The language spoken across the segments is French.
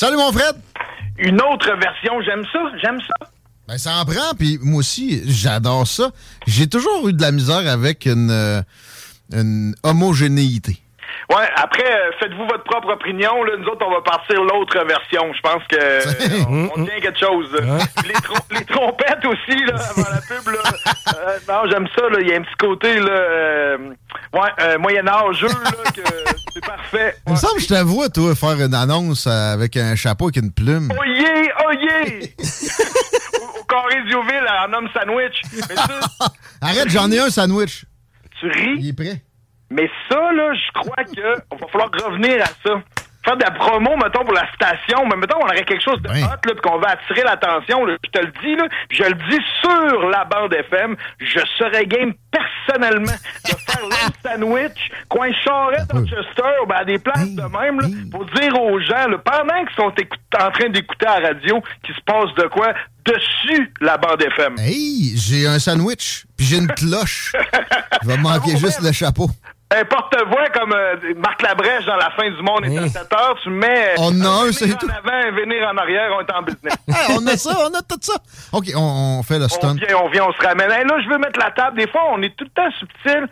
Salut mon Fred! Une autre version, j'aime ça, j'aime ça. Ben, ça en prend, puis moi aussi, j'adore ça. J'ai toujours eu de la misère avec une, euh, une homogénéité. Ouais, après, euh, faites-vous votre propre opinion. Là. Nous autres, on va partir l'autre version. Je pense que euh, on, on tient quelque chose. Les, trom- les trompettes aussi, là, avant la pub. Là. Euh, non, j'aime ça. là. Il y a un petit côté là, euh, ouais, Moyen-Âgeux c'est parfait. Il me semble que je t'avoue, toi, faire une annonce avec un chapeau avec une plume. Oh yeah, oh yeah! au, au carré en homme sandwich. Mais ça, Arrête, j'en ai un sandwich. tu ris? Il est prêt. Mais ça, là, je crois que on va falloir revenir à ça. Faire de la promo, mettons, pour la station, mais mettons, on aurait quelque chose de hot, là, puis qu'on va attirer l'attention, là, je te le dis, là, je le dis sur la bande FM, je serais game personnellement de faire l'homme sandwich, coin Charrette, Manchester, ben, à des places de même, là, pour dire aux gens, là, pendant qu'ils sont en train d'écouter à la radio, qu'il se passe de quoi dessus la bande FM. Hey, j'ai un sandwich, puis j'ai une cloche. Il va me manquer juste le chapeau. Un porte-voix comme euh, Marc Labrèche dans La fin du monde est à 7 heures, tu mets On en a un, venir c'est en tout. avant, venir en arrière, on est en business. Hey, on a ça, on a tout ça. OK, on, on fait le on stunt. vient, on vient, on se ramène. Hey, là, je veux mettre la table. Des fois, on est tout le temps subtil.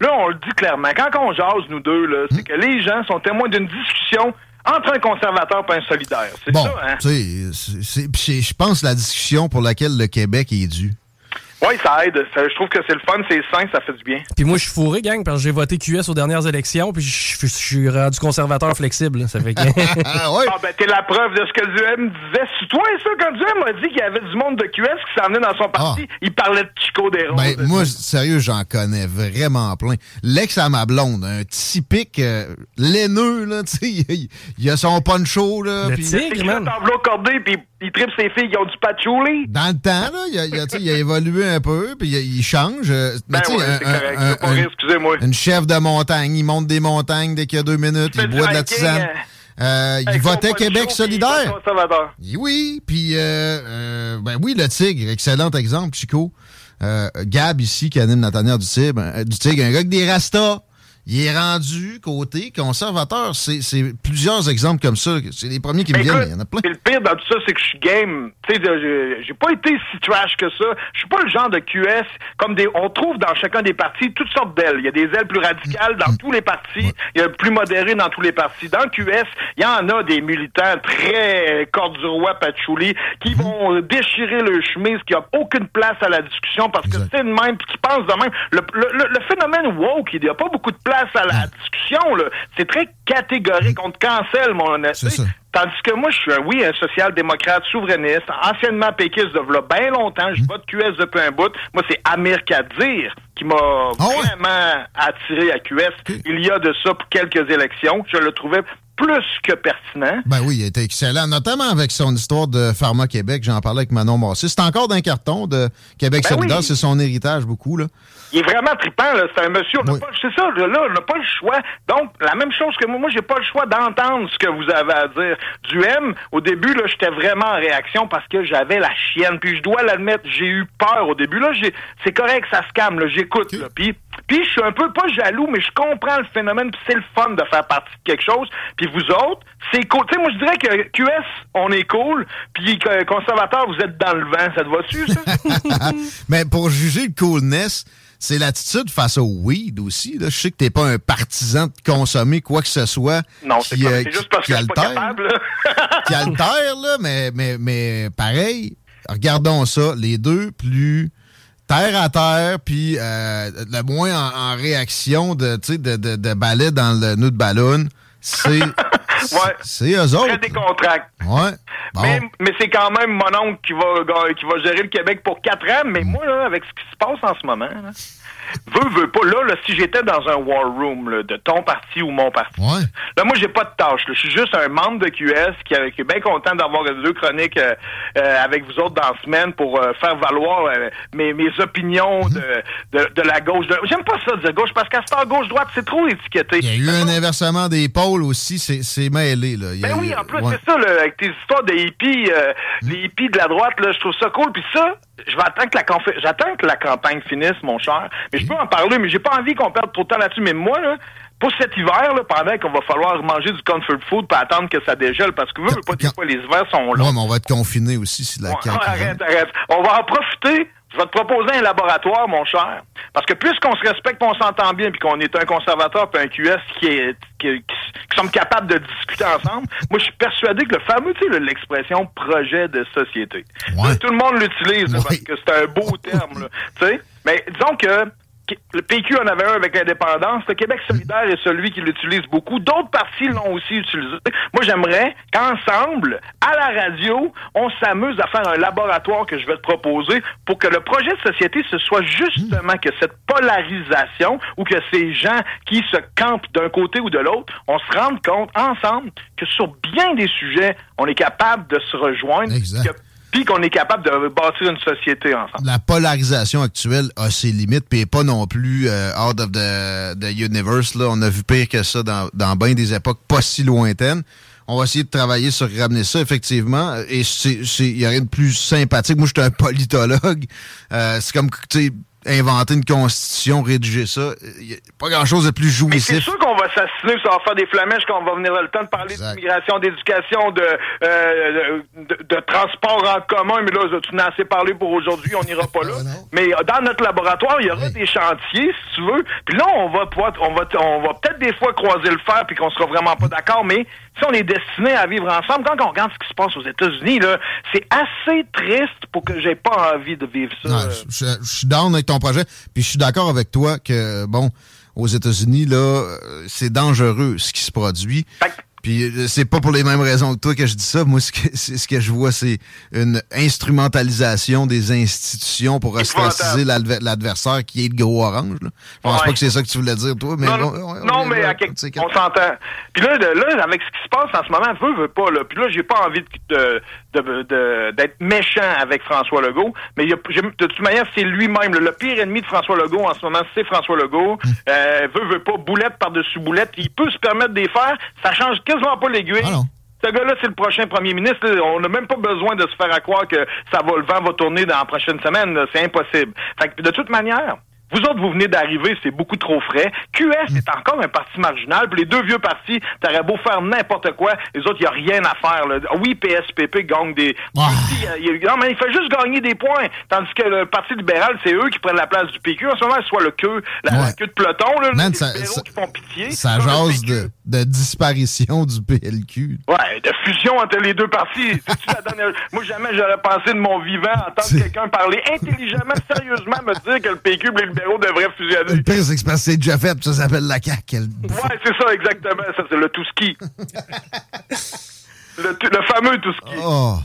Là, on le dit clairement. Quand on jase, nous deux, là, Hmm. c'est que les gens sont témoins d'une discussion entre un conservateur et un solidaire. C'est Bon, ça, hein? tu sais, c'est- c'est- puis c'est- je pense la discussion pour laquelle le Québec est dû. Oui, ça aide. Ça- je trouve que c'est le fun, c'est sain, ça fait du bien. Puis moi, je suis fourré, gang, parce que j'ai voté QS aux dernières élections, puis je suis rendu conservateur flexible. là. Ça fait que... Ah, ben, t'es la preuve de ce que Duhem disait. C'est toi, ça, quand Duhem a dit qu'il y avait du monde de QS qui s'en venait dans son parti, il parlait de Chico des Roses. Ben, moi, sérieux, j'en connais vraiment plein. L'ex à ma blonde, un typique euh, laineux, là, tu sais, il, il a son poncho, là. qu'il fait enveloppe cordée, puis il tripe ses filles qui ont du patchouli. Dans le temps, là, il a, il a, tu sais, il a évolué un peu, puis il, il change. euh, Mais Ben tu ouais, un- c'est correct, un-. Une chef de montagne, il monte des montagnes dès qu'il y a deux minutes, il boit de la tisane. Euh, il votait Québec solidaire. Oui, puis euh, euh, ben oui, le Tigre, excellent exemple, Chico. Gab ici qui anime la tanière du Tigre, euh, du Tigre, un gars avec des rastas. Il est rendu côté conservateur. C'est plusieurs exemples comme ça. C'est les premiers qui me Mais viennent. Il y en a plein. le pire dans tout ça, c'est que je suis game. Tu sais, de- j'ai- pas été si trash que ça. Je suis pas le genre de QS comme des. On trouve dans chacun des partis toutes sortes d'ailes. Il y a des ailes plus radicales dans tous les partis. Il y a plus modéré dans tous les partis. Dans le QS, il y en a des militants très corde du roi patchouli qui vont déchirer le chemise, qui a aucune place à la discussion parce que c'est de même, puis qui pensent de même. Le, le- le- le phénomène woke, il n'y a pas beaucoup de place à la discussion. là. C'est très catégorique. On te cancelle, mon honnêteté. Tandis que moi, je suis, un, oui, un social-démocrate souverainiste, anciennement péquiste de bien longtemps. Je vote QS depuis un bout. Moi, c'est Amir Kadir qui m'a vraiment attiré à QS. Il y a de ça pour quelques élections. Je le trouvais plus que pertinent. Ben oui, il était excellent, notamment avec son histoire de Pharma Québec. J'en parlais avec Manon Massé. C'est encore d'un carton de Québec Ben solidaire. oui. C'est son héritage beaucoup. Là. Il est vraiment trippant, là. C'est un monsieur. Pas- C'est ça, là, on n'a pas le choix. Donc, la même chose que moi, moi, j'ai pas le choix d'entendre ce que vous avez à dire. Du M, au début, là, j'étais vraiment en réaction parce que j'avais la chienne. Puis je dois l'admettre, j'ai eu peur au début. Là, j'ai, c'est correct, ça se calme, là. J'écoute, là. Puis, puis je suis un peu pas jaloux, mais je comprends le phénomène. Puis c'est le fun de faire partie de quelque chose. Puis vous autres, c'est cool. Tu sais, moi, je dirais que QS, on est cool. Puis que conservateur, vous êtes dans le vent. Ça te va-tu, ça? Mais pour juger le coolness, c'est l'attitude face au weed aussi. Là. Je sais que t'es pas un partisan de consommer quoi que ce soit. Non, c'est euh, juste parce qui que je suis pas altère, capable. là. qui altère, là, mais, mais, mais pareil, regardons ça, les deux plus terre à terre, puis euh, le moins en, en réaction de, tu sais, de, de, de balai dans le nœud de ballon, c'est Ouais. c'est eux Très autres. décontracté. Ouais. Bon. Mais, mais c'est quand même mon oncle qui va, qui va gérer le Québec pour quatre ans. Mais moi, là, avec ce qui se passe en ce moment, là, veux, veux pas. Là, là, si j'étais dans un war room là, de ton parti ou mon parti, Ouais. là, moi, j'ai pas de tâche. Je suis juste un membre de QS qui, qui est bien content d'avoir deux chroniques euh, euh, avec vous autres dans la semaine pour euh, faire valoir euh, mes, mes opinions de, de, de la gauche. De- J'aime pas ça de gauche parce qu'à cette heure gauche-droite, c'est trop étiqueté. Il y a eu un inversement des pôles aussi, c'est c'est mêlé. Là. Il Ben eu- oui, en plus, ouais. c'est ça, là, avec tes histoires de hippies, euh, les hippies de la droite, là, je trouve ça cool. Puis ça, je vais attendre que la conf- j'attends que la campagne finisse, mon cher. Mais je peux en parler, mais j'ai pas envie qu'on perde trop de temps là-dessus. Mais moi, là, pour cet hiver, là, pendant qu'on va falloir manger du comfort food pour attendre que ça dégèle, parce que vous, Quand- pas des fois, les hivers sont longs. Ouais, mais on va être confiné aussi si la Ouais, CAQ arrête, arrête. On va en profiter. Je vais te proposer un laboratoire, mon cher. Parce que puisqu'on se respecte, on s'entend bien, puis qu'on est un conservateur puis un QS qui est qui, qui- qui sommes capables de discuter ensemble, moi je suis persuadé que le fameux, tu sais, le- l'expression projet de société. Ouais. Tout le monde l'utilise parce que c'est un beau terme, là, tu sais? Mais disons que- le PQ en avait un avec l'indépendance. Le Québec solidaire est celui qui l'utilise beaucoup. D'autres partis l'ont aussi utilisé. Moi, j'aimerais qu'ensemble, à la radio, on s'amuse à faire un laboratoire que je vais te proposer pour que le projet de société, ce soit justement que cette polarisation ou que ces gens qui se campent d'un côté ou de l'autre, on se rende compte ensemble que sur bien des sujets, on est capable de se rejoindre. Exact. Puis qu'on est capable de bâtir une société ensemble. la polarisation actuelle a ses limites, puis pas non plus euh, out of the, universe. Là. On a vu pire que ça dans, dans bien des époques pas si lointaines. On va essayer de travailler sur ramener ça, effectivement. Et il y a rien de plus sympathique. Moi, je suis un politologue. Euh, c'est comme, tu sais, inventer une constitution, rédiger ça. Il y a pas grand-chose de plus Mais c'est jouissif. sûr qu'on va s'assiner, ça va faire des flamèches quand on va venir le temps de parler d'immigration, d'éducation, de, euh, de, de transport en commun. Mais là, tu n'as assez parlé pour aujourd'hui, on n'ira pas là. Ah, non. Mais euh, dans notre laboratoire, il y aura Oui. des chantiers, si tu veux. Puis là, on va pouvoir, on va, on va peut-être des fois croiser le fer puis qu'on sera vraiment pas d'accord. Mais si on est destiné à vivre ensemble, quand on regarde ce qui se passe aux États-Unis, là, c'est assez triste pour que j'ai pas envie de vivre ça. Non, je, je- je suis down avec ton projet, puis je suis d'accord avec toi que, bon, aux États-Unis, là, euh, c'est dangereux ce qui se produit. Fait Puis euh, c'est pas pour les mêmes raisons que toi que je dis ça. Moi, ce que, ce que je vois, c'est une instrumentalisation des institutions pour ostraciser l'adver- l'adversaire qui est le gros orange. Là. Je pense Ouais. pas que c'est ça que tu voulais dire, toi, mais non, bon, non, on mais là, à quelque- on s'entend. Puis là, là, avec ce qui se passe en ce moment, veut, veut pas, là. Puis là, j'ai pas envie de, de, de- d'être méchant avec François Legault, mais il a- de toute manière, c'est lui-même. Le pire ennemi de François Legault en ce moment, c'est François Legault. Hum. Euh, veut, veut pas, boulette par-dessus boulette. Il peut se permettre de les faire. Ça change quasiment pas l'aiguille. Ah. Ce gars-là, c'est le prochain premier ministre. On n'a même pas besoin de se faire à croire que ça va, le vent va tourner dans la prochaine semaine. C'est impossible. Fait que, de toute manière, vous autres, vous venez d'arriver, c'est beaucoup trop frais. QS est encore un parti marginal. Puis les deux vieux partis, t'aurais beau faire n'importe quoi, les autres, il n'y a rien à faire. là. Oui, PSPP gagne des... Ah. A- Non, mais il fait juste gagner des points. Tandis que le Parti libéral, c'est eux qui prennent la place du PQ. En ce moment, soit le queue, la, la Ouais. queue de peloton, là, Man, les ça- libéraux ça- qui font pitié. Ça le jase de, de disparition du PLQ. Ouais, de fusion entre les deux partis. C'est-tu la dernière- Moi, jamais j'aurais pensé de mon vivant entendre quelqu'un parler intelligemment, sérieusement, me dire que le PQ et les libéraux devraient fusionner. Le pire, c'est que c'est parce que c'est déjà fait, puis ça s'appelle la CAQ. elle- Ouais, c'est ça, exactement. Ça, c'est le tout ski. le, le fameux tout ski. Oh.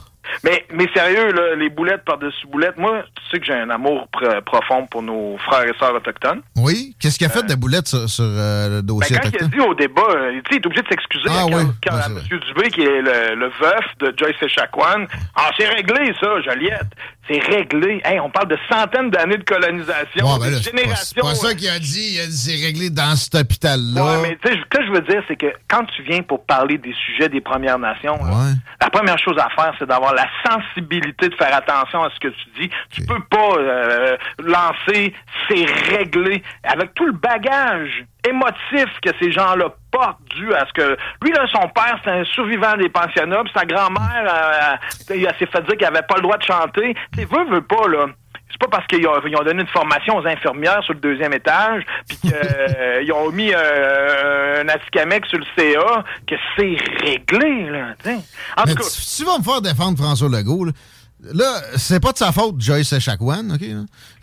Mais, mais sérieux, là, les boulettes par-dessus boulettes, moi, tu sais que j'ai un amour pr- profond pour nos frères et sœurs autochtones. Oui? Qu'est-ce qu'il a fait de boulette sur, sur, euh, le Ben, dossier quand il a autochtone? dit au débat, euh, il est obligé de s'excuser Ah à, oui. Ouais. M. Dubé, qui est le, le veuf de Joyce Echaquan. Ah, c'est réglé, ça, Joliette. C'est réglé. Hey, on parle de centaines d'années de colonisation, ben de là, c'est pas, générations. c'est pas ça qu'il a dit. Il a dit c'est réglé dans cet hôpital-là. Ouais, mais tu sais, ce que je veux dire, c'est que quand tu viens pour parler des sujets des Premières Nations, là, la première chose à faire, c'est d'avoir la sensibilité de faire attention à ce que tu dis. Tu peux pas euh, lancer, c'est réglé, avec tout le bagage émotif que ces gens-là portent dû à ce que... Lui, là, son père, c'est un survivant des pensionnats, puis sa grand-mère, euh, elle s'est fait dire qu'elle avait pas le droit de chanter. Tu veut, veut pas, là c'est pas parce qu'ils ont, donné une formation aux infirmières sur le deuxième étage, puis qu'ils ont mis euh, un Atticamec sur le CA que c'est réglé, là. t'sais. En Mais tout cas, tu, tu vas me faire défendre François Legault, là. Là, c'est pas de sa faute, Joyce Echaquan, OK?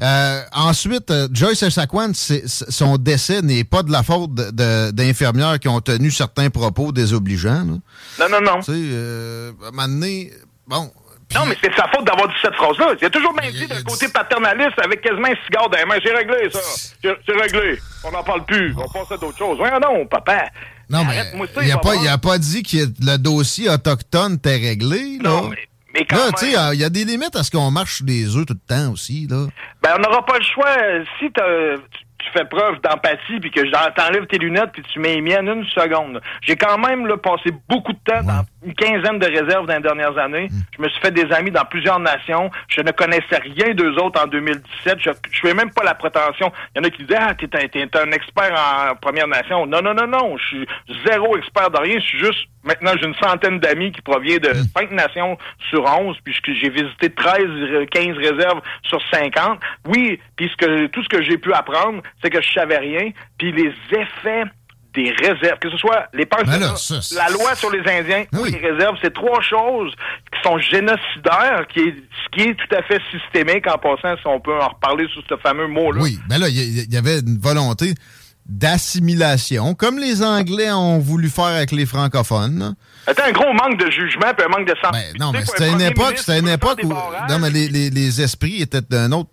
Euh, ensuite, euh, Joyce Echaquan, son décès n'est pas de la faute d'infirmières qui ont tenu certains propos désobligeants. là. non, non, non. Tu sais, euh, à un moment donné, bon... Non, mais c'est de sa faute d'avoir dit cette phrase-là. Il a toujours bien dit d'un côté paternaliste avec quasiment un cigare dans les mains. C'est réglé, ça. C'est c'est réglé. On n'en parle plus. On passe à d'autres choses. Voyons non, papa. Non, mais il a, va pas, pas dit que le dossier autochtone était réglé, là. Non, mais, mais quand Là, tu sais, il y a des limites à ce qu'on marche des œufs tout le temps aussi, là. Ben, on n'aura pas le choix. Si t'as- tu fais preuve d'empathie puis que t'enlèves tes lunettes puis tu mets les miennes une seconde. J'ai quand même là, passé beaucoup de temps dans une quinzaine de réserves dans les dernières années. Mm. Je me suis fait des amis dans plusieurs nations. Je ne connaissais rien d'eux autres en 2017. Je je fais même pas la prétention. Il y en a qui disaient Ah, t'es un, t'es un expert en Première Nation. Non, non, non, non. Je suis zéro expert de rien. Je suis juste maintenant j'ai une centaine d'amis qui proviennent de Mm. cinq nations sur 11, puis que j'ai visité 13, euh, 15 réserves sur 50. Oui, puis ce que, tout ce que j'ai pu apprendre, c'est que je savais rien, puis les effets des réserves, que ce soit les Ben pensionnats, là, ça, c'est- la loi sur les Indiens Oui. les réserves, c'est trois choses qui sont génocidaires, qui est, ce qui est tout à fait systémique en passant, si on peut en reparler sous ce fameux mot-là. Oui, mais là, il y, il y avait une volonté d'assimilation, comme les Anglais ont voulu faire avec les francophones. C'était un gros manque de jugement puis un manque de sens. Ben, non, mais c'était une époque, c'était une époque où non, mais les, les- les esprits étaient d'un autre,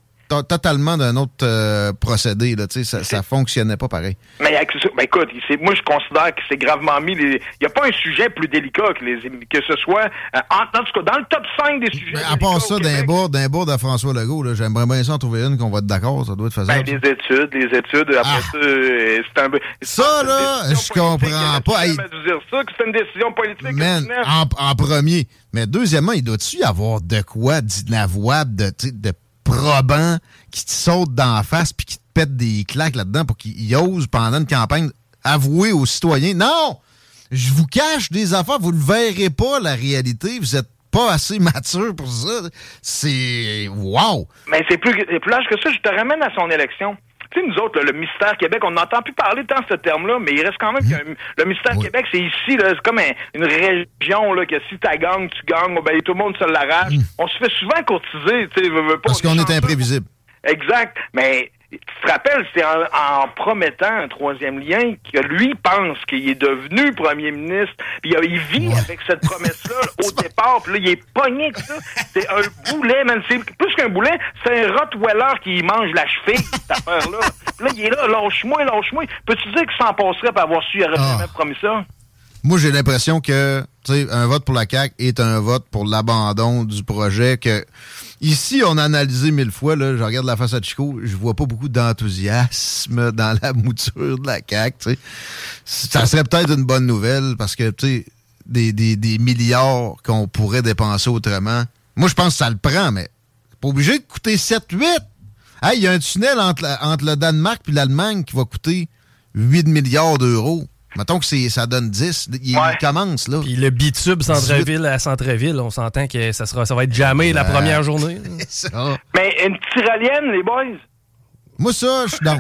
totalement d'un autre euh, procédé. Là, ça, ça fonctionnait pas pareil. Mais ben écoute, moi je considère que c'est gravement mis. les- Il n'y a pas un sujet plus délicat que, les, que ce soit, euh, en, en tout cas, dans le top 5 des sujets. Mais à part ça, d'un bord, d'un bord de François Legault, j'aimerais bien ça en trouver une qu'on va être d'accord, ça doit être Ben, faisable. les études, les études, après Ah. ça, euh, c'est un... Ça, là, je comprends pas. Hey. dire ça, que c'est une décision politique. Man, en, en premier. Mais deuxièmement, il doit-tu y avoir de quoi d'inavouable, de, de probant qui te saute dans face puis qui te pète des claques là-dedans pour qu'il ose, pendant une campagne, avouer aux citoyens Non! Je vous cache des affaires, vous ne verrez pas la réalité, vous êtes pas assez mature pour ça. C'est. Wow! Mais c'est plus, plus large que ça. Je te ramène à son élection. Tu sais, nous autres, là, le mystère Québec, on n'entend plus parler tant de ce terme-là, mais il reste quand même que le mystère Oui. Québec, c'est ici, là, c'est comme un- une région, là, que si t'as gang, tu gagnes, ben, tout le monde se l'arrache. On se fait souvent courtiser, tu sais, pas, Parce on qu'on est imprévisible. Exact. Mais tu te rappelles, c'est en, en promettant un troisième lien que lui pense qu'il est devenu premier ministre. Puis il vit Ouais. avec cette promesse-là au départ. Puis là, il est pogné avec ça. C'est un boulet, man. C'est plus qu'un boulet, c'est un Rottweiler qui mange la cheville, cette affaire-là. Puis Là, il est là, lâche-moi, lâche-moi. Peux-tu dire qu'il s'en passerait pour avoir su, il aurait Ah. jamais promis ça? Moi, j'ai l'impression que tu sais, un vote pour la CAQ est un vote pour l'abandon du projet. Que Ici, on a analysé mille fois. Là, je regarde la face à Chico, je vois pas beaucoup d'enthousiasme dans la mouture de la CAQ. tu sais. Ça serait peut-être une bonne nouvelle parce que tu sais, des, des, des milliards qu'on pourrait dépenser autrement. Moi, je pense que ça le prend, mais pas obligé de coûter 7-8. Hey, il y a un tunnel entre, entre le Danemark et l'Allemagne qui va coûter 8 milliards d'euros. Mettons que c'est, ça donne 10. Il, Ouais. commence, là. Puis le bitube centre-ville à centre-ville, on s'entend que ça, sera, ça va être jamais la première journée. Ça. Mais une tyrolienne, les boys? Moi, ça, je suis dans.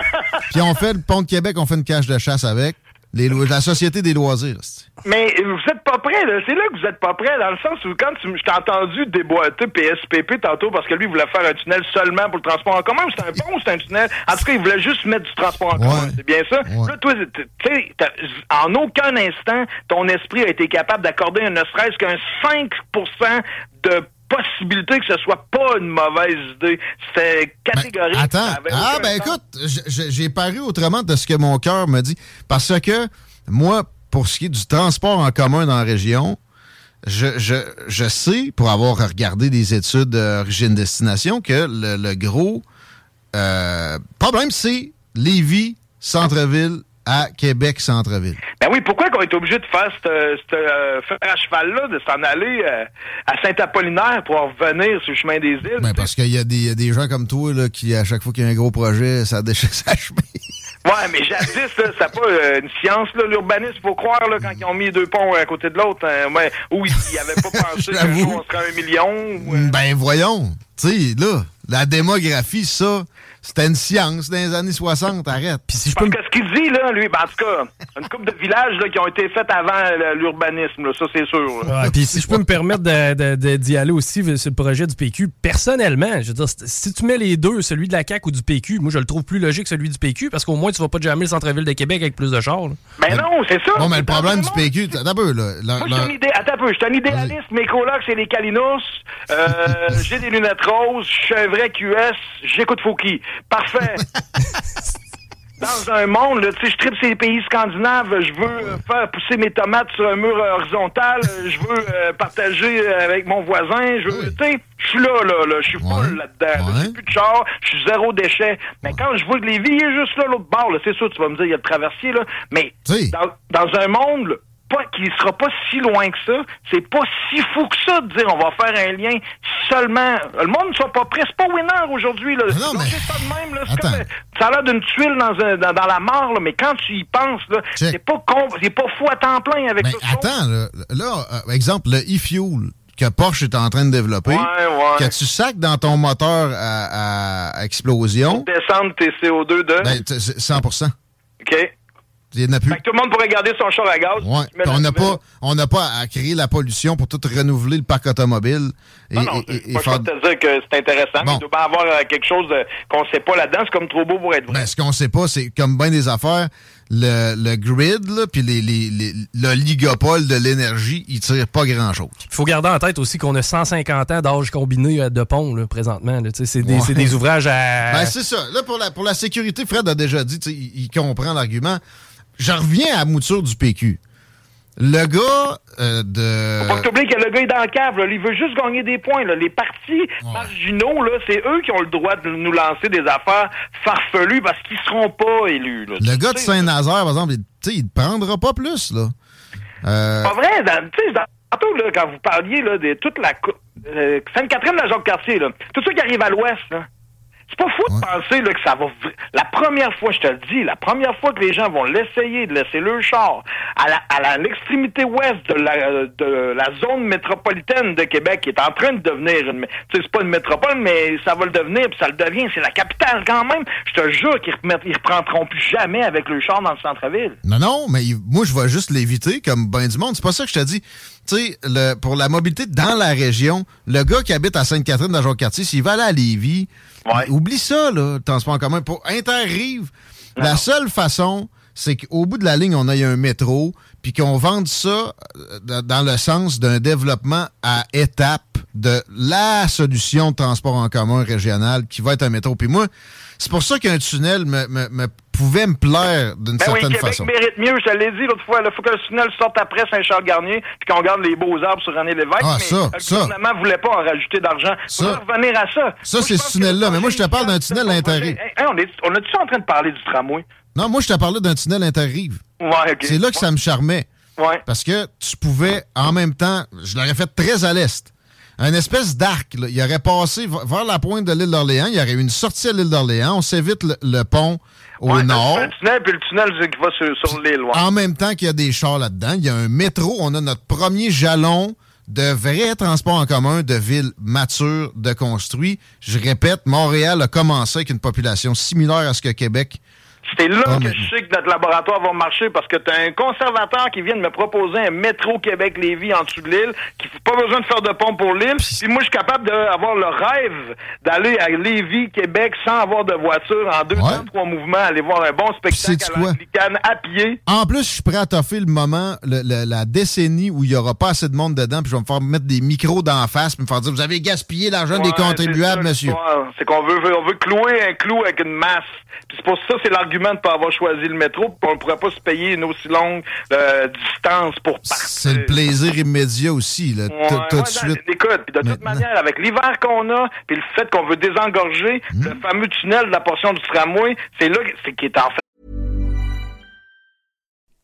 Puis on fait le pont de Québec, on fait une cage de chasse avec. Les lo- la Société des loisirs. Mais vous êtes pas prêts, là. C'est là que vous êtes pas prêts, dans le sens où quand tu, je t'ai entendu déboîter PSPP tantôt parce que lui, il voulait faire un tunnel seulement pour le transport en commun. C'est un pont ou c'est un tunnel? En tout cas, il voulait juste mettre du transport en Ouais. commun. C'est bien ça? Ouais. Là, toi, tu sais, en aucun instant, ton esprit a été capable d'accorder un ne serait-ce qu'un 5% de possibilité que ce soit pas une mauvaise idée. C'était Ben, catégorique. attends. Ah, ben sens. écoute, j'ai paru autrement de ce que mon cœur me dit. Parce que moi, pour ce qui est du transport en commun dans la région, je, je, je sais, pour avoir regardé des études d'origine-destination, que le, le gros euh, problème, c'est Lévis, centre-ville, à Québec, centre-ville. Ben oui, pourquoi qu'on est obligé de faire ce fer à cheval-là, de s'en aller euh, à Saint-Apollinaire pour en revenir sur le chemin des îles? Ben, parce qu'il y, a des- il y a des gens comme toi là, qui, à chaque fois qu'il y a un gros projet, ça déchire sa chemise. Ouais, mais jadis, là, c'est pas euh, une science, là, l'urbanisme, faut croire, là, quand ils ont mis deux ponts à côté de l'autre, hein, ouais, où ils n'avaient pas pensé qu'un jour on serait un million. ou, euh, Ben voyons, tu sais, là, La démographie, ça, c'était une science dans les années 60, arrête. Puis si je Parce peux que ce qu'il dit, là, lui, ben, en tout cas, une couple de villages là, qui ont été faits avant euh, l'urbanisme, ça, c'est sûr. Ouais, puis si je peux me permettre de- de- de- d'y aller aussi euh, sur le projet du PQ, personnellement, je veux dire, si- tu mets les deux, celui de la CAQ ou du PQ, moi je le trouve plus logique celui du PQ parce qu'au moins tu vas pas jammer le centre-ville de Québec avec plus de chars. là. Ben non, c'est ça. Non, mais le problème du. PQ, attends un peu, là. Moi, je suis leur- un, idé... Attends un peu, je suis un idéaliste. Mes colocs, c'est les Calinos. Euh, j'ai des lunettes roses. Je suis un vrai QS. J'écoute Fouki. Parfait. Dans un monde, là, tu sais, je tripe ces pays scandinaves. Je veux faire pousser mes tomates sur un mur euh, horizontal. Euh, Je veux euh, partager avec mon voisin. Je veux, Oui. tu sais, je suis là, là, là. Je suis full Ouais. là-dedans. Ouais. J'ai plus de char. Je suis zéro déchet. Mais quand je vois que les vies est juste là, l'autre bord, c'est sûr, tu vas me dire, il y a le traversier, là. Mais dans, dans un monde là, pas, qui sera pas si loin que ça, c'est pas si fou que ça de dire on va faire un lien seulement. Le monde ne soit pas prêt. C'est pas winner aujourd'hui. Là. Non, mais- ça de même, là. Comme, ça a l'air d'une tuile dans, un- dans, dans la mort, là, mais quand tu y penses, là, c'est pas con, c'est pas fou à temps plein avec ça. attends, là, là, euh, exemple, le e-fuel que Porsche est en train de développer, Ouais, ouais. que tu sacs dans ton moteur à, à explosion, Descendre tes CO2 de. ben, t- c'est 100% OK. Il n'y en a plus. Fait que tout le monde pourrait garder son char à gaz. Ouais. On n'a pas, on n'a pas à créer la pollution pour tout renouveler le parc automobile. Et, Non, non, et- et- et moi, je vais te dire que c'est intéressant, mais il doit pas avoir euh, quelque chose qu'on sait pas là-dedans. C'est comme trop beau pour être vrai. Ben, ce qu'on sait pas, c'est comme bien des affaires, le, le grid, puis les, les, les- l'oligopole de l'énergie, il tire pas grand-chose. Il faut garder en tête aussi qu'on a 150 ans d'âge combiné euh, de pont là, présentement. là. C'est des, Ouais. c'est des ouvrages à. Ben, c'est ça. Là, pour la, pour la sécurité, Fred a déjà dit, il comprend l'argument. Je reviens à la mouture du PQ. Le gars euh, de... Faut pas t'oublier que le gars est dans le cave, là. Il veut juste gagner des points, là. Les partis marginaux, là, c'est eux qui ont le droit de nous lancer des affaires farfelues parce qu'ils seront pas élus, là. Le Tu gars de Saint-Nazaire, par exemple, il, tu sais, il prendra pas plus, là. Euh, Pas vrai, tu sais, tantôt, là, quand vous parliez, là, de toute la, euh, Sainte-Catherine, la Jacques-Cartier, là. Tout ça qui arrive à l'ouest, là. C'est pas fou de penser là, que ça va. La première fois, je te le dis, la première fois que les gens vont l'essayer de laisser le char à la- à l'extrémité ouest de la, de la zone métropolitaine de Québec, qui est en train de devenir une. Tu sais, c'est pas une métropole, mais ça va le devenir, puis ça le devient. C'est la capitale quand même. Je te jure qu'ils ils reprendront plus jamais avec le char dans le centre-ville. Non, non, mais moi, je vais juste l'éviter comme ben du monde. C'est pas ça que je te dis. Tu sais, le- pour la mobilité dans la région, le gars qui habite à Sainte-Catherine dans le quartier, s'il va aller à Lévis, Ouais. oublie ça, là, le transport en commun. Pour Interrive, la seule façon, c'est qu'au bout de la ligne, on ait un métro, puis qu'on vende ça euh, dans- dans le sens d'un développement à étapes de la solution de transport en commun régional qui va être un métro. Puis moi, c'est pour ça qu'un tunnel me, me- me pouvait me plaire d'une Ben oui, certaine Québec façon. mérite mieux, je l'ai dit l'autre fois. Il faut que le tunnel sorte après Saint-Charles-Garnier, puis qu'on garde les beaux arbres sur René Lévesque. Ah, mais ça, le gouvernement voulait pas en rajouter d'argent. Revenir à ça. Ça, c'est ce tunnel-là. Mais moi, je te parle d'un tunnel. Hey, hey, on est, on est-tu en train de parler du tramway? Non, moi, je te parlais d'un tunnel interrive. Ouais. C'est là que ça me charmait. Ouais. Parce que tu pouvais, en même temps, je l'aurais fait très à l'est. Un espèce d'arc. Il aurait passé vers la pointe de l'île d'Orléans. Il y aurait eu une sortie à l'île d'Orléans. On s'évite le, le pont au Ouais, nord. Un tunnel, puis le tunnel qui va sur, sur l'île. Ouais. En même temps qu'il y a des chars là-dedans, il y a un métro. On a notre premier jalon de vrai transport en commun de ville mature, de construit. Je répète, Montréal a commencé avec une population similaire à ce que Québec. C'est là Ah, que mais- je sais que notre laboratoire va marcher parce que tu as un conservateur qui vient de me proposer un métro Québec-Lévis en dessous de l'île, qui n'a pas besoin de faire de pont pour l'île. Puis moi, je suis capable d'avoir le rêve d'aller à Lévis, Québec, sans avoir de voiture, en deux Ouais. temps, trois mouvements, aller voir un bon spectacle à l'Anglicane à pied. En plus, je suis prêt à toffer le moment, le- le- la décennie où il n'y aura pas assez de monde dedans, puis je vais me faire mettre des micros d'en face, puis me faire dire Vous avez gaspillé l'argent des contribuables, ça, monsieur. C'est qu'on veut, on veut clouer un clou avec une masse. Puis c'est pour ça, c'est l'argument de pas avoir choisi le métro, puis on ne pourrait pas se payer une aussi longue euh, distance pour partir. C'est le plaisir immédiat aussi, là, Ouais, tout, ouais, de suite. Écoute, puis de toute Maintenant. manière, avec l'hiver qu'on a, puis le fait qu'on veut désengorger, Hmm. le fameux tunnel de la portion du tramway, c'est là qui est en fait.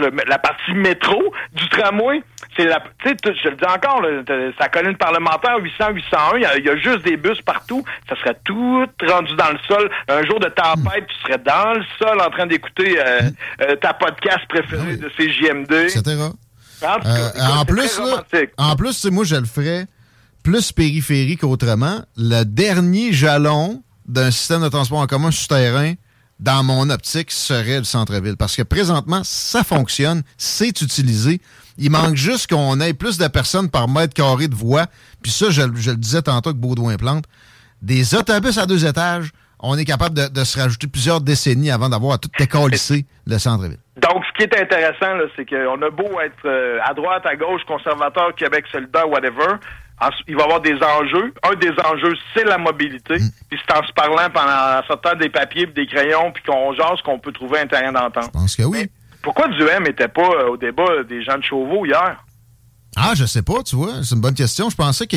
Le- la partie métro du tramway, c'est la, tu sais, tout- je le dis encore, là, sa colline parlementaire 800, 801, il y a- il y, a juste des bus partout, ça serait tout rendu dans le sol. Un jour de tempête, tu serais dans le sol en train d'écouter euh, euh, ta podcast préférée de CJMD. etc. En, tout cas, Euh, écoute, en plus, là, en plus, moi, je le ferais plus périphérique qu'autrement. Le dernier jalon d'un système de transport en commun souterrain, dans mon optique, serait le centre-ville. Parce que présentement, ça fonctionne, c'est utilisé. Il manque juste qu'on ait plus de personnes par mètre carré de voie. Puis ça, je, le disais tantôt que Baudouin Plante. Des autobus à deux étages, on est capable de, se rajouter plusieurs décennies avant d'avoir à tout décalisser le centre-ville. Donc, ce qui est intéressant, c'est qu'on a beau être euh, à droite, à gauche, conservateur, Québec solidaire, whatever, il va y avoir des enjeux. Un des enjeux, c'est la mobilité. Mm. Puis c'est en se parlant, pendant, en sortant des papiers puis des crayons, puis qu'on jase, qu'on peut trouver un terrain d'entente. Je pense que oui. Pourquoi Duhem n'était pas euh, au débat des gens de Chauveau hier? Ah, je sais pas, tu vois, c'est une bonne question. Je pensais que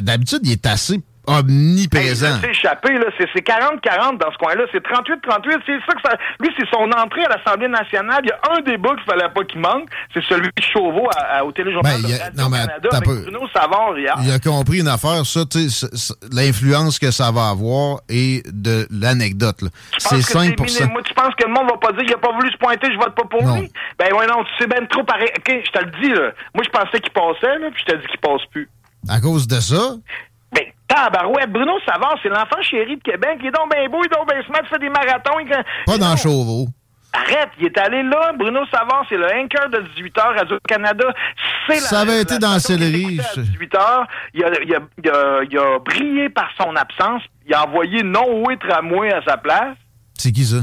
d'habitude, il est assez omniprésent. il s'est échappé, là. C'est c'est 40-40 dans ce coin-là. C'est 38-38. C'est ça que ça. Lui, c'est son entrée à l'Assemblée nationale. Il y a un débat qu'il fallait pas qu'il manque. C'est celui de Chauveau à- à- au téléjournal Ben, de a- non, mais Canada avec peu. Bruno Savard hier. Il a compris une affaire, ça, l'influence que ça va avoir et de l'anecdote. C'est penses que 5 minim- Moi, tu penses que le monde va pas dire qu'il a pas voulu se pointer, je vote pas pour Non. lui? Ben ouais, non, tu sais ben trop pareil. OK, je te le dis, là. Moi, je pensais qu'il passait, là, puis je te dis qu'il passe plus. À cause de ça, tabarouette, Bruno Savard, c'est l'enfant chéri de Québec. Il est donc ben beau, il est donc ben smart, il fait des marathons. il- pas il- dans non. Chauveau. Arrête, il est allé là. Bruno Savard, c'est le anchor de 18h Radio-Canada. C'est la- Ça avait été dans la céleri, écoutait à je- 18h. Il a, il, a, il, a, il a brillé par son absence. Il a envoyé Noé Tramway à sa place. C'est qui ça?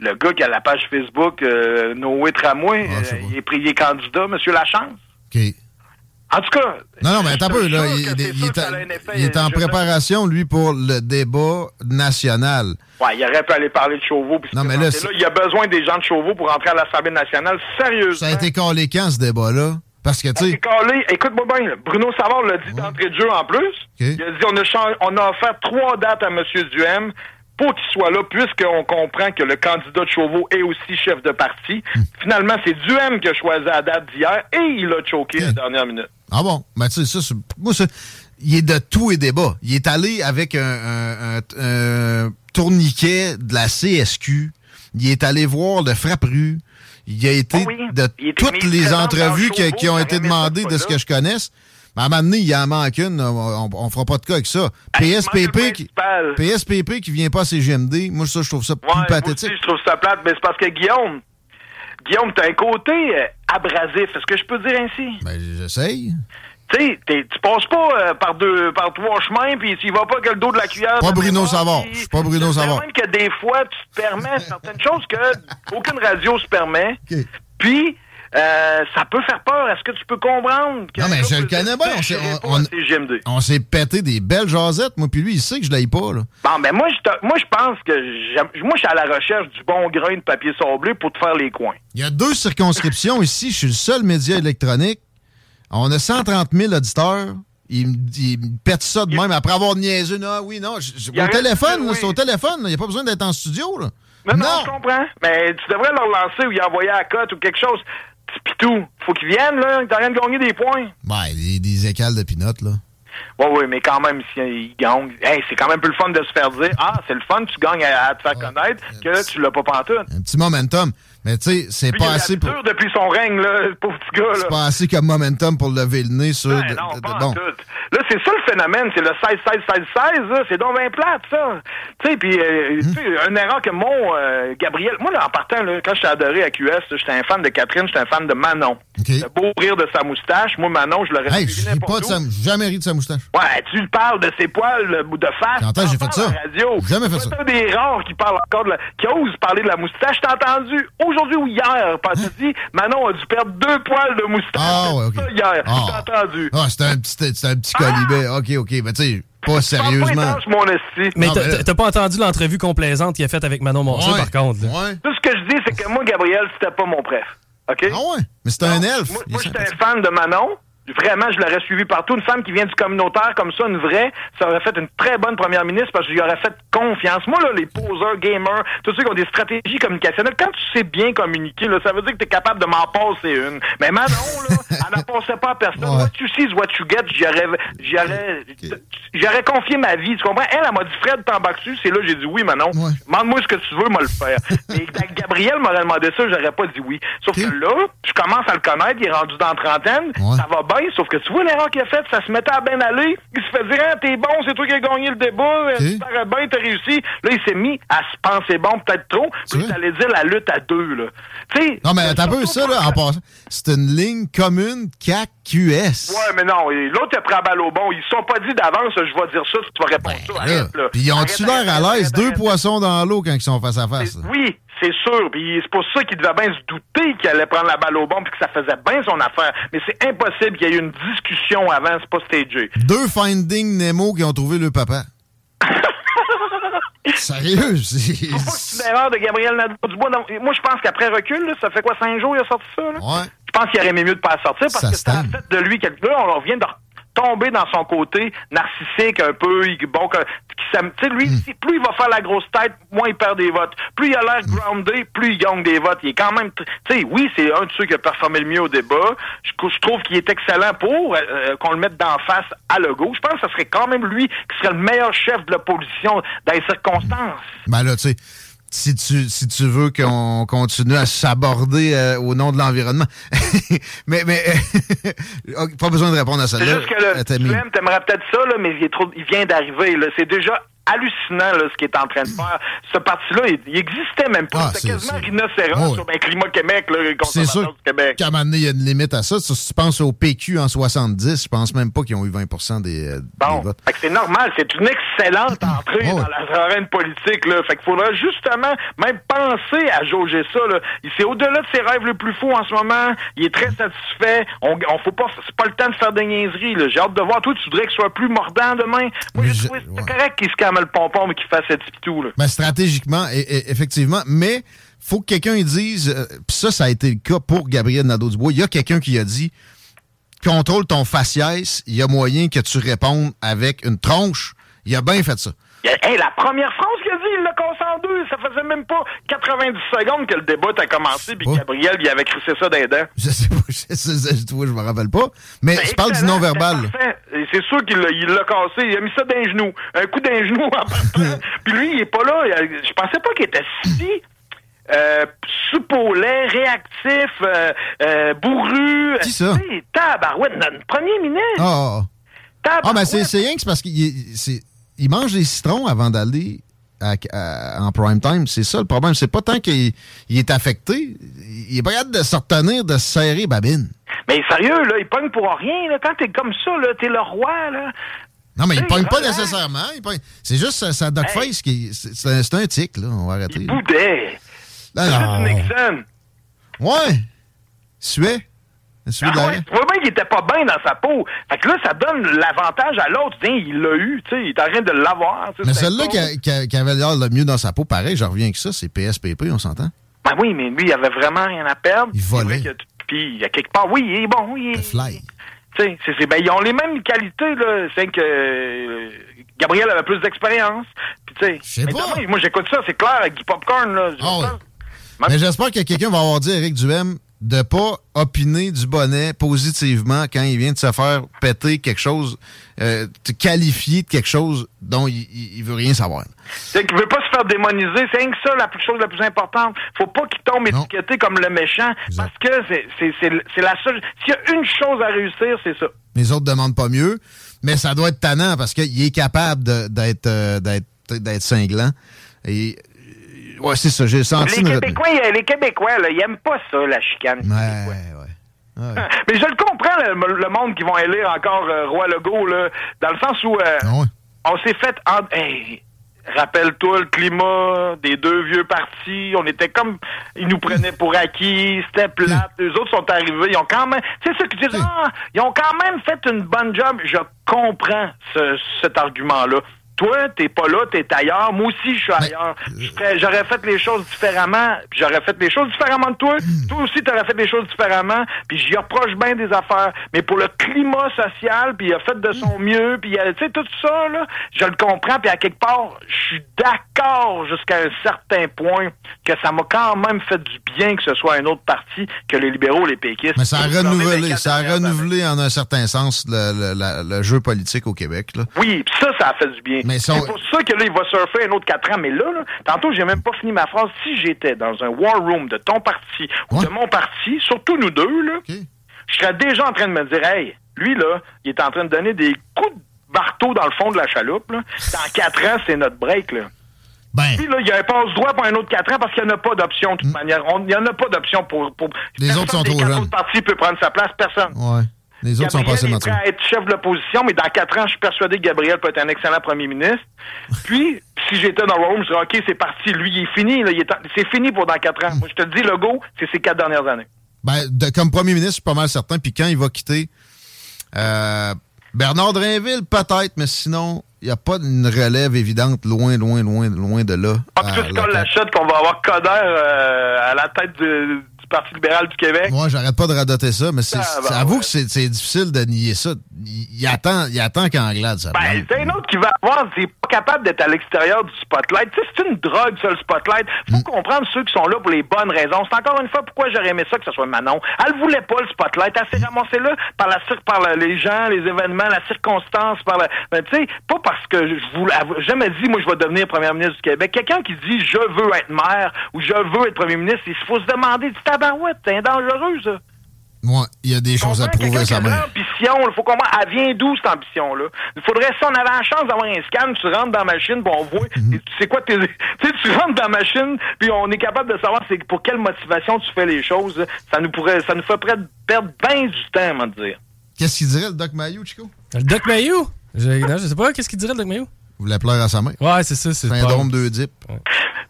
Le gars qui a la page Facebook euh, Noé Tramway, Ah, sais euh, il est il est candidat, Monsieur Lachance. OK. En tout cas. Non, non, mais attends un peu, là. Il, est, en- a un effet, il est en je veux dire. préparation, lui, pour le débat national. Ouais, il aurait pu aller parler de Chauveau. Non, mais là, c'est- Il y a besoin des gens de Chauveau pour entrer à l'Assemblée nationale. Sérieusement. Ça a été calé quand, ce débat-là? Parce que, tu sais. Écoute-moi bien, là. Bruno Savard l'a dit d'entrée de jeu en plus. Il a dit on a, chan- on a offert trois dates à M. Duhem pour qu'il soit là, puisqu'on comprend que le candidat de Chauveau est aussi chef de parti. Hmm. Finalement, c'est Duhem qui a choisi la date d'hier et il a choqué à la dernière minute. Ah bon? Ben, tu sais, ça, c'est- moi, ça, il est de tout et débat. Il est allé avec un, un- un- un tourniquet de la CSQ. Il est allé voir le frappe-rue. Il a été Oh oui. de toutes les entrevues qui, ont été demandées de ce que je connaisse. Mais à un moment donné, il en manque une. On, on fera pas de cas avec ça. Hey, PSPP, qui. PSPP qui vient pas à CGMD, moi, ça, je trouve ça Ouais, plus moi pathétique. aussi, je trouve ça plate, mais c'est parce que Guillaume, Guillaume, t'as un côté euh, abrasif. Est-ce que je peux dire ainsi? Ben, j'essaye. Tu sais, tu passes pas euh, par deux, par trois chemins, puis tu vas pas que le dos de la cuillère. Pas Bruno Savard. Je suis pas Bruno Savard. même que des fois, tu te permets certaines choses que aucune radio se permet. OK. Puis, euh, ça peut faire peur. Est-ce que tu peux comprendre? Non, mais je le connais bien. On s'est- on- on- pété des belles jasettes, moi, puis lui, il sait que je l'aille pas, là. Bon, ben moi, je te- moi, je pense que moi, je suis à la recherche du bon grain de papier sablé pour te faire les coins. Il y a deux circonscriptions ici. Je suis le seul média électronique. On a 130 000 auditeurs. il, me- il me pète ça de même après avoir niaisé. Non, oui, non. je- au téléphone, dit là, oui. c'est au téléphone. Il n'y a pas besoin d'être en studio. Là. Non, non, je comprends. Mais tu devrais leur lancer ou y envoyer à la cote ou quelque chose. Pitou, faut qu'ils viennent, là. T'as rien de gagner des points. Ben, des, des écales de pinottes, là. Oui, oui, mais quand même, si ils gagnent, hey, c'est quand même plus le fun de se faire dire Ah, c'est le fun, tu gagnes à, à te faire connaître que tu l'as pas pantoute. Un petit momentum. Mais tu sais, c'est pas assez pour. depuis son règne, là, le pauvre petit gars. C'est pas assez comme momentum pour lever le nez sur. Ben non, de- pas de- en bon. tout. Là, c'est ça le phénomène, c'est le 16-16-16-16, là. C'est donc bien plate, ça. Tu sais, puis, euh, tu sais, une erreur que mon euh, Gabriel... Moi, là, en partant, là, quand j'étais adoré à QS, j'étais un fan de Catherine, j'étais un fan de Manon. Le beau rire de sa moustache. Moi, Manon, je l'aurais Hey, suivi pas de sa. jamais ri de sa moustache. Ouais, tu lui parles de ses poils euh, de face. Que j'ai fait ça? radio. Jamais fait C'est ça. un des rares qui parle encore de la, qui ose parler de la moustache. T'as entendu? Aujourd'hui ou hier, parce que dit, Manon a dû perdre deux poils de moustache. Ah, ouais, ok. Ça, hier. Ah. T'as entendu. Ah, c'était un petit, c'était un petit colibet. OK, OK. Mais tu sais, pas sérieusement. mon esti. Mais Ah, t'as- pas entendu l'entrevue complaisante qu'il a faite avec Manon Ouais. par contre. là? Ouais. Tout ce que je dis, c'est que moi, Gabriel, c'était pas mon préf. OK? Ah ouais? Mais c'était un elfe. Moi, moi j'étais un fan de Manon. Vraiment, je l'aurais suivi partout. Une femme qui vient du communautaire comme ça, une vraie, ça aurait fait une très bonne première ministre parce que j'y aurais fait confiance. Moi, là, les poseurs, gamers, tous ceux qui ont des stratégies communicationnelles, quand tu sais bien communiquer, là, ça veut dire que tu es capable de m'en passer une. Mais Manon, là, elle n'en passait pas à personne. Ouais. What you see is what you get. J'y aurais, j'y aurais, j'y aurais confié ma vie. Tu comprends? Elle, elle m'a dit, Fred, t'embarques dessus. C'est là, j'ai dit oui, Manon. Ouais. Demande-moi ce que tu veux, moi le faire. Et Gabriel m'aurait demandé ça, j'aurais pas dit oui. Sauf que là, je commence à le connaître, il est rendu dans la trentaine, Ouais. ça va bien, sauf que tu vois l'erreur qu'il a faite, ça se mettait à bien aller, il se fait dire, ah, t'es bon, c'est toi qui as gagné le débat, Ok. tu parais bien, t'as réussi. Là, il s'est mis à se penser bon, peut-être trop, puis vrai? allait dire la lutte à deux, là. Non, mais t'as un peu ça, là, en passant. C'est une ligne commune CAC-QS. Ouais, mais non, et l'autre a pris la balle au bon. Ils se sont pas dit d'avance, je vais dire ça, tu vas répondre ça. Arrête, là. Puis ils ont-tu l'air à l'aise? Deux poissons dans l'eau quand ils sont face à face. Oui, c'est sûr. Puis c'est pour ça qu'il devait bien se douter qu'il allait prendre la balle au bon puis que ça faisait bien son affaire. Mais c'est impossible qu'il y ait eu une discussion avant, c'est pas stagé. Deux Finding Nemo qui ont trouvé le papa. Sérieux? c'est- pas c'est une erreur de Gabriel Nadeau-Dubois. Moi, je pense qu'après recul, là, ça fait quoi, cinq jours il a sorti ça? Là? Ouais. Je pense qu'il aurait aimé mieux de pas la sortir parce Ça que ça a fait de lui quelque Là, on vient de tomber dans son côté narcissique un peu. Bon, que, qui s'am- tu sais, lui, Hmm. plus il va faire la grosse tête, moins il perd des votes. Plus il a l'air groundé, plus il gagne des votes. Il est quand même... Tu sais, oui, c'est un de ceux qui a performé le mieux au débat. Je trouve qu'il est excellent pour euh, euh, qu'on le mette d'en face à Legault. Je pense que ce serait quand même lui qui serait le meilleur chef de l'opposition dans les circonstances. Ben là, tu sais, si tu, si tu veux qu'on continue à s'aborder euh, au nom de l'environnement. mais, mais pas besoin de répondre à ça. C'est juste que Euh, tu Tammy. aimes, t'aimerais peut-être ça, là, mais il, est trop, il vient d'arriver. là. C'est déjà hallucinant là, ce qu'il est en train de faire. Ce parti-là, il, il existait même pas. Ah, C'était c'est- quasiment rhinocéros sur ben, Climat Québec, le C'est sûr du Québec. qu'à un moment donné, il y a une limite à ça. Si tu penses au PQ en 70, je pense même pas qu'ils ont eu 20 des, euh, des Bon, votes. fait que c'est normal, c'est une excellente entrée Oh, dans la arène politique. Là. Fait qu'il faudra justement même penser à jauger ça. Là. C'est au-delà de ses rêves les plus fous en ce moment. Il est très satisfait. On, on faut pas, c'est pas le temps de faire des niaiseries. J'ai hâte de voir. Toi, tu voudrais qu'il soit plus mordant demain. Moi, Mais je- ouais. correct qu'il se calme le pompon, mais qu'il fasse cette pitou. Là. Ben, stratégiquement, et- et- effectivement, mais faut que quelqu'un dise, euh, puis ça, ça a été le cas pour Gabriel Nadeau-Dubois, il y a quelqu'un qui a dit, contrôle ton faciès, il y a moyen que tu répondes avec une tronche. Il a bien fait ça. Hey, la première phrase qu'il a dit, il l'a Ça faisait même pas 90 secondes que le débat a commencé, puis. Gabriel, il avait crissé ça les dents. Je sais pas, je, sais- je, je me rappelle pas. Mais je parle du non-verbal. c'est sûr qu'il l'a cassé. Il a mis ça d'un genou. Un coup d'un genou en partant. Puis lui, il est pas là. Je pensais pas qu'il était si euh, réactif, euh, euh, bourru. Qui ça? Tabarouette, notre premier ministre. Ah, ah, ah. Ah, ben c'est rien que c'est parce qu'il il mange des citrons avant d'aller à- à- en prime time. C'est ça le problème. C'est pas tant qu'il il est affecté. Il est pas capable de se retenir, de se serrer babine. Mais sérieux, là, il pogne pour rien. Là. Quand t'es comme ça, t'es le roi. Là. Non, mais il pogne pas relax. nécessairement. C'est juste sa, sa duck face qui. C'est un, tic, là. On va arrêter. Il boudait. Non, C'est Nixon. Ouais. Suet. De Ah ouais, tu vois bien qu'il était pas bien dans sa peau. Fait que là, ça donne l'avantage à l'autre. Tiens, il l'a eu, tu sais, il est en train de l'avoir. Mais c'est celle-là qui, avait l'air le mieux dans sa peau, pareil, je reviens avec ça, c'est PSPP, on s'entend? Ben oui, mais lui, il avait vraiment rien à perdre. Il volait. Que- Puis, il y a quelque part, oui, il est bon, il est... Fly. Tu sais, c'est, ben, ils ont les mêmes qualités, là. C'est que euh, Gabriel avait plus d'expérience. Puis, tu sais. Moi, j'écoute ça, c'est clair, avec du popcorn, là. Ah. Mais j'espère que quelqu'un va avoir dit à Eric Duhem de pas opiner du bonnet positivement quand il vient de se faire péter quelque chose, euh, te qualifier de quelque chose dont il, il, il veut rien savoir. C'est qu'il veut pas se faire démoniser. C'est ça, la plus- chose la plus importante. Faut pas qu'il tombe Non. étiqueté comme le méchant. Parce que c'est, la seule. S'il y a une chose à réussir, c'est ça. Les autres demandent pas mieux, mais ça doit être tannant parce qu'il est capable d'être euh, d'être cinglant. Et ouais, c'est ça, j'ai senti Les Québécois, euh, les Québécois, là, ils aiment pas ça, la chicane. Ouais, ouais. ouais. Mais je le comprends, le, le monde qui vont élire encore euh, Roi Legault, là, dans le sens où euh, Ah ouais. on s'est fait... En... Hey, Rappelle-toi le climat des deux vieux partis. On était comme... Ils nous prenaient pour acquis. C'était plate. Les autres sont arrivés. Ils ont quand même... C'est ça que je dis. Ah, ils ont quand même fait une bonne job. Je comprends ce- cet argument-là. Toi, t'es pas là, t'es ailleurs. Moi aussi, je suis ailleurs. J'aurais fait les choses différemment. J'aurais fait les choses différemment de toi. Toi aussi, t'aurais fait les choses différemment. Puis j'y reproche bien des affaires. Mais pour le climat social, puis il a fait de son mieux, puis tu sais, tout ça, là, je le comprends. Puis à quelque part, je suis d'accord jusqu'à un certain point que ça m'a quand même fait du bien que ce soit un autre parti que les libéraux, les péquistes. Mais ça a renouvelé, 24 ça a renouvelé en un certain sens le, le- la- le jeu politique au Québec. Là. Oui, pis ça, ça a fait du bien. Mais C'est pour ça que là, il va surfer un autre 4 ans. Mais là, là tantôt, j'ai même pas fini ma phrase. Si j'étais dans un war room de ton parti ou Ouais. de mon parti, surtout nous deux, là, je serais déjà en train de me dire, hey, lui, là, il est en train de donner des coups de marteau dans le fond de la chaloupe. Là. Dans 4 ans, c'est notre break. Là. Ben, Puis là, il y a un passe-droit pour un autre 4 ans parce qu'il n'y en a pas d'option de toute manière. On- Il n'y en a pas d'option pour... pour... Mm. Les Personne autres sont des trop jeunes. partis peut prendre sa place. Personne. ouais. Les autres sont Gabriel passés est prêt à être chef de l'opposition, mais dans quatre ans, je suis persuadé que Gabriel peut être un excellent premier ministre. Puis, si j'étais dans room, je dirais, OK, c'est parti. Lui, il est fini. là, il est en- C'est fini pour dans quatre ans. Moi, je te le dis, le go, c'est ces quatre dernières années. Ben, de- comme premier ministre, je suis pas mal certain. Puis quand il va quitter, euh, Bernard Drainville, peut-être, mais sinon, il n'y a pas une relève évidente loin, loin, loin, loin de là. Ah, puis à toi, tu la colles la tête. chute qu'on va avoir Coder euh, à la tête de- du Parti libéral du Québec. Moi, j'arrête pas de radoter ça, mais c'est, Ah, ben, ouais. que c'est difficile de nier ça. Il, attend, il attend qu'Anglade, ça Ben, c'est un autre qui va avoir, c'est pas capable d'être à l'extérieur du spotlight. Tu sais, c'est une drogue, ça, le spotlight. Faut Mm. comprendre ceux qui sont là pour les bonnes raisons. C'est encore une fois pourquoi j'aurais aimé ça que ce soit Manon. Elle voulait pas le spotlight. Elle s'est ramassée là par la cir- par la- les gens, les événements, la circonstance, par la, ben, tu sais, pas parce que je voulais, jamais dit, moi, je vais devenir première ministre du Québec. Quelqu'un qui dit, je veux être maire ou je veux être premier ministre, il faut se demander, du tabarouette, c'est dangereux, ça. Ouais, il y a des choses à prouver à sa quelqu'un qui a mère. l'ambition, il faut comprendre, elle vient d'où cette ambition-là? Il faudrait, si on avait la chance d'avoir un scan, tu rentres dans la machine, puis on voit, tu sais quoi, tes- tu sais, tu rentres dans la machine, puis on est capable de savoir c'est pour quelle motivation tu fais les choses. Ça nous pourrait, ça nous ferait perdre bien du temps, à me dire. Qu'est-ce qu'il dirait, le Doc Mayou, Chico? Le Doc Mayou? Je, non, je sais pas, qu'est-ce qu'il dirait, le Doc Mayou? Vous voulez pleurer à sa main? Ouais, c'est ça, c'est Syndrome 2 dip.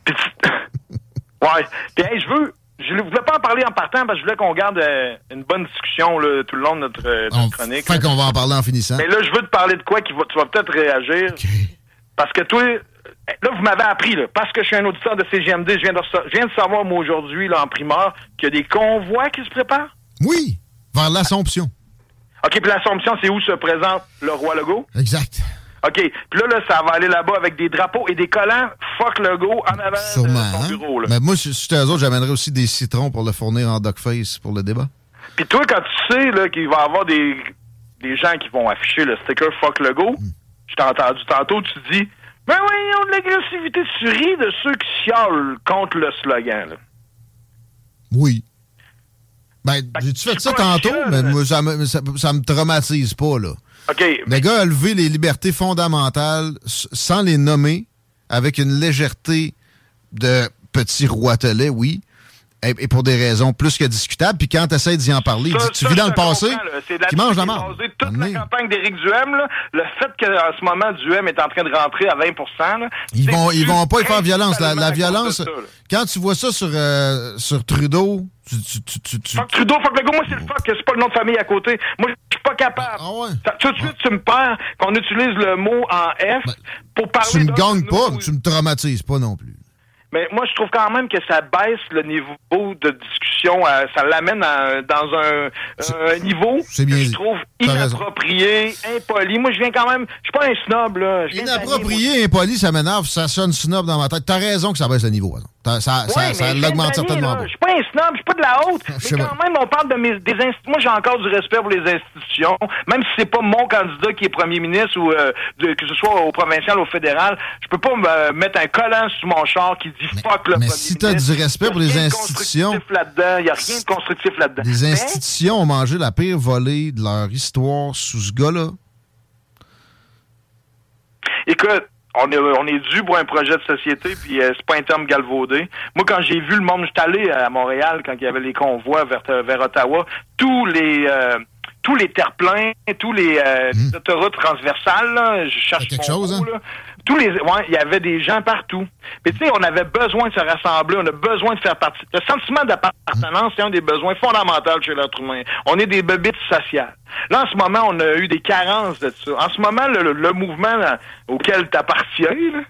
Puis tu- ouais. Puis hey, je veux, je ne voulais pas en parler en partant parce que je voulais qu'on garde euh, une bonne discussion là, tout le long de notre, euh, notre On chronique. fait qu'on va en parler en finissant. Mais là, je veux te parler de quoi qui va, tu vas peut-être réagir. OK. Parce que toi, là, vous m'avez appris, là, parce que je suis un auditeur de CGMD, je viens de, rece- je viens de savoir, moi, aujourd'hui, là, en primeur, qu'il y a des convois qui se préparent. Oui, vers l'Assomption. OK, puis l'Assomption, c'est où se présente le roi Legault? Exact. OK, puis là, là, ça va aller là-bas avec des drapeaux et des collants fuck Legault en avant Sûrement. de son hein? bureau, là. Mais moi, si j'étais eux autres, j'amènerais aussi des citrons pour le fournir en Face pour le débat. Puis toi, quand tu sais là, qu'il va y avoir des, des gens qui vont afficher le sticker Fuck Legault, je t'ai entendu tantôt, tu dis Ben oui, ils ont de l'agressivité. Tu ris de ceux qui chialent contre le slogan. Là. Oui. Ben, j'ai-tu fait ça tantôt, mais moi, ça me, ça, ça me traumatise pas, là. OK. Le gars a levé les libertés fondamentales sans les nommer, avec une légèreté de petit roitelet, oui, et, pour des raisons plus que discutables. Puis quand tu essaies d'y en parler, il Ça- dit, tu ça, vis dans le passé, qui mange la basée Toute la campagne d'Éric Duhem, là, le fait qu'en ce moment, Duhem est en train de rentrer à 20 là, Ils vont, ils vont pas y faire violence. La, violence, ça, quand tu vois ça sur, euh, sur Trudeau, tu, tu, tu, tu, Fuck Trudeau, fuck Legault, moi c'est le fuck, c'est pas le nom de famille à côté. Moi, je suis pas capable. Ah ouais? Ça- tout de suite, tu me perds qu'on utilise le mot en F pour parler tu me gagnes pas, mais tu me traumatises pas non plus. mais moi, je trouve quand même que ça baisse le niveau de discussion. euh, ça l'amène dans un, un niveau bien que je trouve inapproprié, impoli. Moi, je viens quand même... Je suis pas un snob, là. Je Inapproprié, impoli, ça m'énerve, ça sonne snob dans ma tête. T'as raison que ça baisse le niveau. Ça, ça, Ouais, ça mais l'augmente certainement. Je suis pas un snob, je suis pas de la haute. Sais mais quand même, on parle de mes, des institutions. Moi, j'ai encore du respect pour les institutions. Même si c'est pas mon candidat qui est premier ministre ou euh, de- que ce soit au provincial ou au fédéral, je peux pas me mettre un collant sur mon char qui dit fuck le mais premier si t'as ministre. du respect Y a pour les institutions- là-dedans. Il y a rien de constructif là-dedans. Les Mais- institutions ont mangé la pire volée de leur histoire sous ce gars-là. Écoute, on est, on est dû pour un projet de société, puis euh, c'est pas un terme galvaudé. Moi, quand j'ai vu le monde, j'étais allé à Montréal quand il y avait les convois vers, vers Ottawa, tous les euh, tous les terre-pleins, tous les, euh, les autoroutes transversales, là, je cherche quelque mon chose, mot, hein? là. Tous les, ouais, il y avait des gens partout. Mais tu sais, on avait besoin de se rassembler, on a besoin de faire partie. Le sentiment d'appartenance, c'est un des besoins fondamentaux chez l'être humain. On est des bebites sociales. Là, en ce moment, on a eu des carences de ça. En ce moment, le, mouvement là, auquel tu appartiens,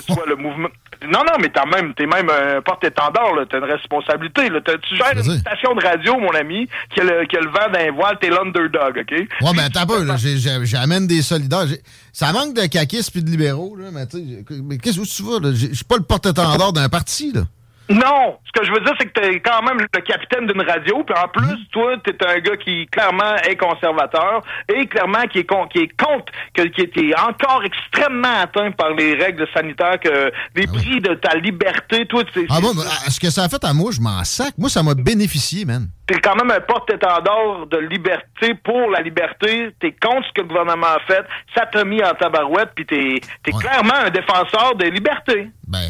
soit le mouvement. Non, non, mais t'as même, t'es même un porte-étendard, là. T'as une responsabilité, là. T'as- Tu gères une station de radio, mon ami, qui a le, qui a le vent d'un voile, t'es l'underdog, OK? Ouais, mais un peu, là. j'ai- j'ai- J'amène des solidaires. J'ai- Ça manque de caquistes puis de libéraux, là. Mais tu sais, qu'est-ce que tu vas, là? Je suis pas le porte-étendard d'un parti, là. Non, ce que je veux dire, c'est que t'es quand même le capitaine d'une radio, puis en plus, Hmm. toi, t'es un gars qui clairement est conservateur et clairement qui est con, qui est contre, que, qui était encore extrêmement atteint par les règles sanitaires, que les prix de ta liberté, toi, tu Ah bon, mais, ce que ça a fait à moi, je m'en sac. Moi, ça m'a bénéficié, man. T'es quand même un porte-étendard de liberté pour la liberté. T'es contre ce que le gouvernement a fait. Ça t'a mis en tabarouette, puis t'es es Ouais. clairement un défenseur des libertés. Ben,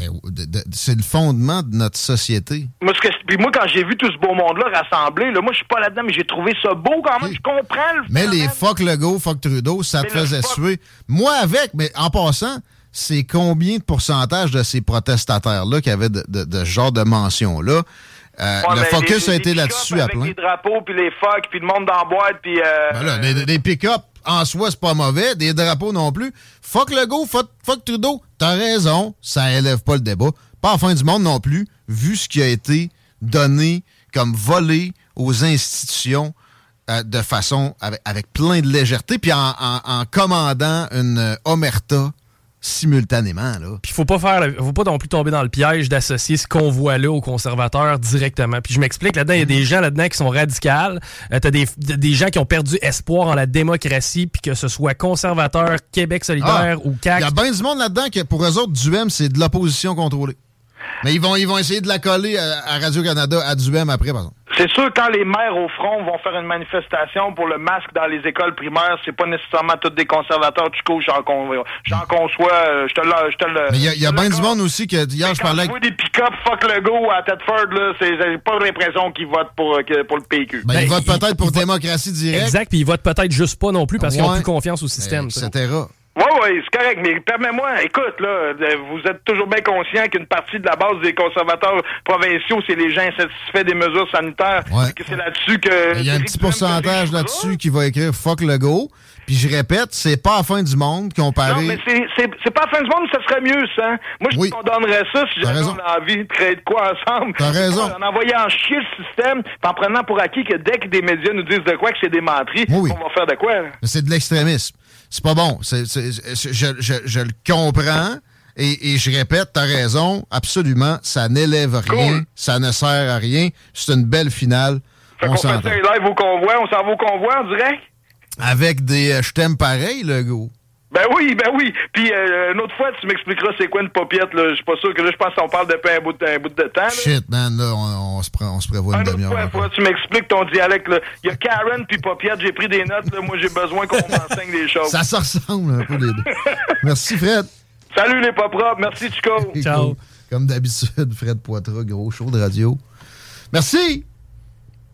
c'est le fondement de notre société. Moi, que, puis moi, quand j'ai vu tout ce beau monde-là rassemblé, là, moi, je suis pas là-dedans, mais j'ai trouvé ça beau quand même. Je comprends le Mais les fuck Legault, fuck Trudeau, ça te Mais faisait fuck- suer. Moi avec, mais en passant, c'est combien de pourcentage de ces protestataires-là qui avaient de, de- de ce genre de mention-là? Euh, Ouais, le focus les- a été là-dessus à plein. les drapeaux, puis les fuck, puis le monde dans la boîte, puis... Euh, Ben là, pick-up, en soi, c'est pas mauvais. Des drapeaux non plus. Fuck Legault, fuck, fuck Trudeau. T'as raison, ça élève pas le débat. Pas en fin du monde non plus, vu ce qui a été donné comme volé aux institutions euh, de façon, avec, avec plein de légèreté, puis en, en- en commandant une omerta simultanément. Là. Puis faut pas faire, le- faut pas non plus tomber dans le piège d'associer ce convoi-là aux conservateurs directement. Puis je m'explique, là-dedans, il y a des gens là-dedans qui sont radicales. Euh, T'as des, des gens qui ont perdu espoir en la démocratie, puis que ce soit conservateur, Québec solidaire ou Il CAC. y a bien du monde là-dedans que pour eux autres, Duhem, c'est de l'opposition contrôlée. Mais ils vont, ils vont essayer de la coller à, à Radio-Canada, à Duhem après, par exemple. C'est sûr, quand les maires au front vont faire une manifestation pour le masque dans les écoles primaires, c'est pas nécessairement tous des conservateurs. Du coup, j'en con- j'en conçois. euh, Je te le... Je te le Mais il y a, y a bien du monde aussi que hier, je parlais vois des pick-up fuck le go à Tedford, là, c'est j'ai pas l'impression qu'ils votent pour, euh, que- pour le PQ. Ben, Ben, ils votent peut-être pour il démocratie directe, Exact, puis ils votent peut-être juste pas non plus parce qu'ils ont plus confiance au système. tu sais. etc. Oui, oui, c'est correct, mais permets-moi, écoute, là, euh, vous êtes toujours bien conscient qu'une partie de la base des conservateurs provinciaux, c'est les gens insatisfaits des mesures sanitaires. Ouais. Que c'est là-dessus que. Il y a un petit pourcentage là-dessus qui va écrire fuck le go. Puis je répète, c'est pas la fin du monde Non, comparé. mais c'est, pas la fin du monde, ça serait mieux, ça. Moi, je Oui. condamnerais ça si on a envie de créer de quoi ensemble. T'as raison. En envoyant chier le système, en prenant pour acquis que dès que des médias nous disent de quoi que c'est des menteries, Oui, on va faire de quoi? c'est de l'extrémisme. C'est pas bon. Je, je- je le comprends. Et, et je répète, t'as raison, absolument, ça n'élève rien, Cool. ça ne sert à rien. C'est une belle finale. Fait on qu'on fait ça live au convoi, on s'en va au convoi, on dirait? Avec des euh, je t'aime pareil, le go. Ben oui, ben oui. Puis euh, une autre fois, tu m'expliqueras c'est quoi une paupiette, là. Je suis pas sûr que là, je pense qu'on parle depuis un bout de, un bout de temps, là. Shit, man, là, on, on se, prend, on se prévoit une demi-heure. fois, faut que tu m'expliques ton dialecte, là. Il y a Karen puis paupiette, j'ai pris des notes, là. Moi, j'ai besoin qu'on m'enseigne des choses. Ça se ressemble un peu les deux. Merci, Fred. Salut les pas propres, merci Chico. Ciao. Comme d'habitude, Fred Poitras, gros show de radio. Merci.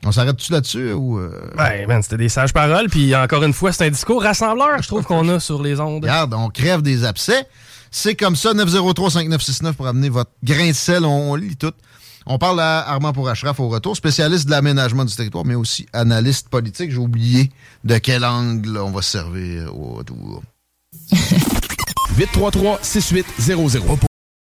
On s'arrête-tu là-dessus ou. euh, Ouais, man, c'était des sages paroles. Puis encore une fois, c'est un discours rassembleur, je trouve qu'on a sur les ondes. Regarde, on crève des abcès. C'est comme ça, 903-5969 pour amener votre grain de sel. On, on lit tout. On parle à Armand Pourachraf au retour, spécialiste de l'aménagement du territoire, mais aussi analyste politique. J'ai oublié de quel angle on va se servir au retour. 833 6800.